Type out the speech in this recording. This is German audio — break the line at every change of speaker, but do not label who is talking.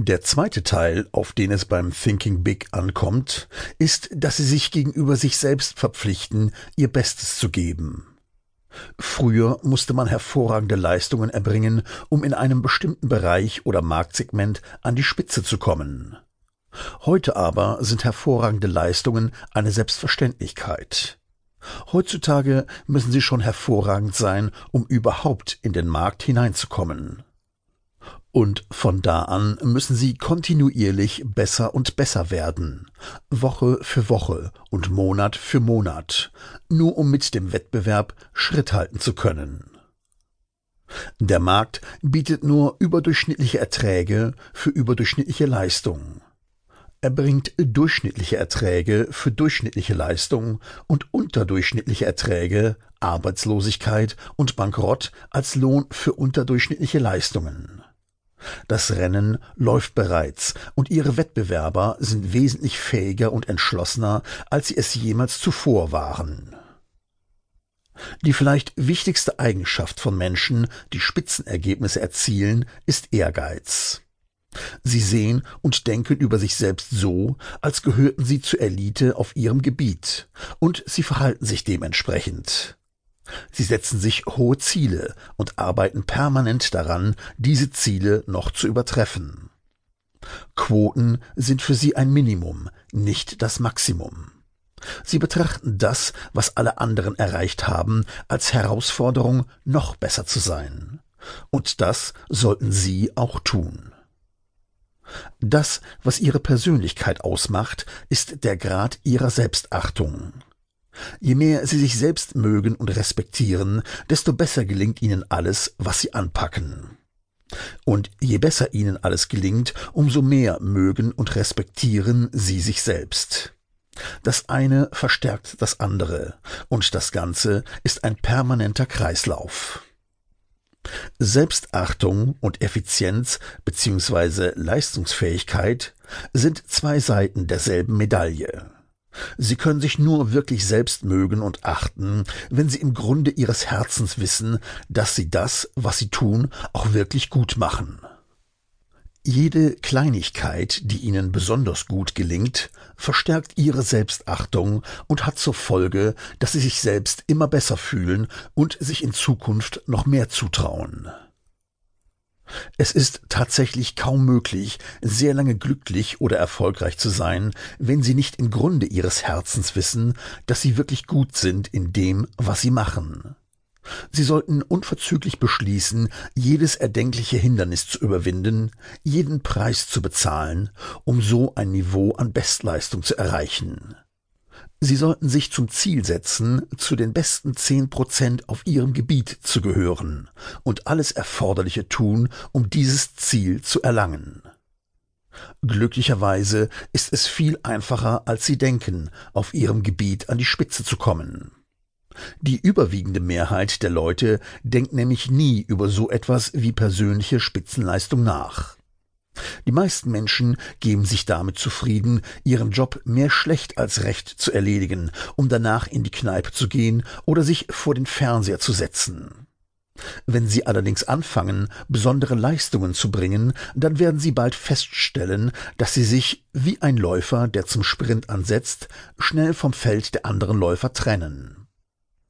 Der zweite Teil, auf den es beim Thinking Big ankommt, ist, dass Sie sich gegenüber sich selbst verpflichten, Ihr Bestes zu geben. Früher musste man hervorragende Leistungen erbringen, um in einem bestimmten Bereich oder Marktsegment an die Spitze zu kommen. Heute aber sind hervorragende Leistungen eine Selbstverständlichkeit. Heutzutage müssen sie schon hervorragend sein, um überhaupt in den Markt hineinzukommen. Und von da an müssen sie kontinuierlich besser und besser werden, Woche für Woche und Monat für Monat, nur um mit dem Wettbewerb Schritt halten zu können. Der Markt bietet nur überdurchschnittliche Erträge für überdurchschnittliche Leistung. Er bringt durchschnittliche Erträge für durchschnittliche Leistung und unterdurchschnittliche Erträge, Arbeitslosigkeit und Bankrott als Lohn für unterdurchschnittliche Leistungen. Das Rennen läuft bereits, und ihre Wettbewerber sind wesentlich fähiger und entschlossener, als sie es jemals zuvor waren. Die vielleicht wichtigste Eigenschaft von Menschen, die Spitzenergebnisse erzielen, ist Ehrgeiz. Sie sehen und denken über sich selbst so, als gehörten sie zur Elite auf ihrem Gebiet, und sie verhalten sich dementsprechend. Sie setzen sich hohe Ziele und arbeiten permanent daran, diese Ziele noch zu übertreffen. Quoten sind für sie ein Minimum, nicht das Maximum. Sie betrachten das, was alle anderen erreicht haben, als Herausforderung, noch besser zu sein. Und das sollten Sie auch tun. Das, was Ihre Persönlichkeit ausmacht, ist der Grad Ihrer Selbstachtung. Je mehr sie sich selbst mögen und respektieren, desto besser gelingt ihnen alles, was sie anpacken. Und je besser ihnen alles gelingt, umso mehr mögen und respektieren sie sich selbst. Das eine verstärkt das andere, und das Ganze ist ein permanenter Kreislauf. Selbstachtung und Effizienz bzw. Leistungsfähigkeit sind zwei Seiten derselben Medaille. Sie können sich nur wirklich selbst mögen und achten, wenn Sie im Grunde Ihres Herzens wissen, dass Sie das, was Sie tun, auch wirklich gut machen. Jede Kleinigkeit, die Ihnen besonders gut gelingt, verstärkt Ihre Selbstachtung und hat zur Folge, dass Sie sich selbst immer besser fühlen und sich in Zukunft noch mehr zutrauen. Es ist tatsächlich kaum möglich, sehr lange glücklich oder erfolgreich zu sein, wenn Sie nicht im Grunde Ihres Herzens wissen, dass Sie wirklich gut sind in dem, was Sie machen. Sie sollten unverzüglich beschließen, jedes erdenkliche Hindernis zu überwinden, jeden Preis zu bezahlen, um so ein Niveau an Bestleistung zu erreichen. Sie sollten sich zum Ziel setzen, zu den besten zehn Prozent auf Ihrem Gebiet zu gehören und alles Erforderliche tun, um dieses Ziel zu erlangen. Glücklicherweise ist es viel einfacher, als Sie denken, auf Ihrem Gebiet an die Spitze zu kommen. Die überwiegende Mehrheit der Leute denkt nämlich nie über so etwas wie persönliche Spitzenleistung nach. Die meisten Menschen geben sich damit zufrieden, ihren Job mehr schlecht als recht zu erledigen, um danach in die Kneipe zu gehen oder sich vor den Fernseher zu setzen. Wenn Sie allerdings anfangen, besondere Leistungen zu bringen, dann werden Sie bald feststellen, dass Sie sich, wie ein Läufer, der zum Sprint ansetzt, schnell vom Feld der anderen Läufer trennen.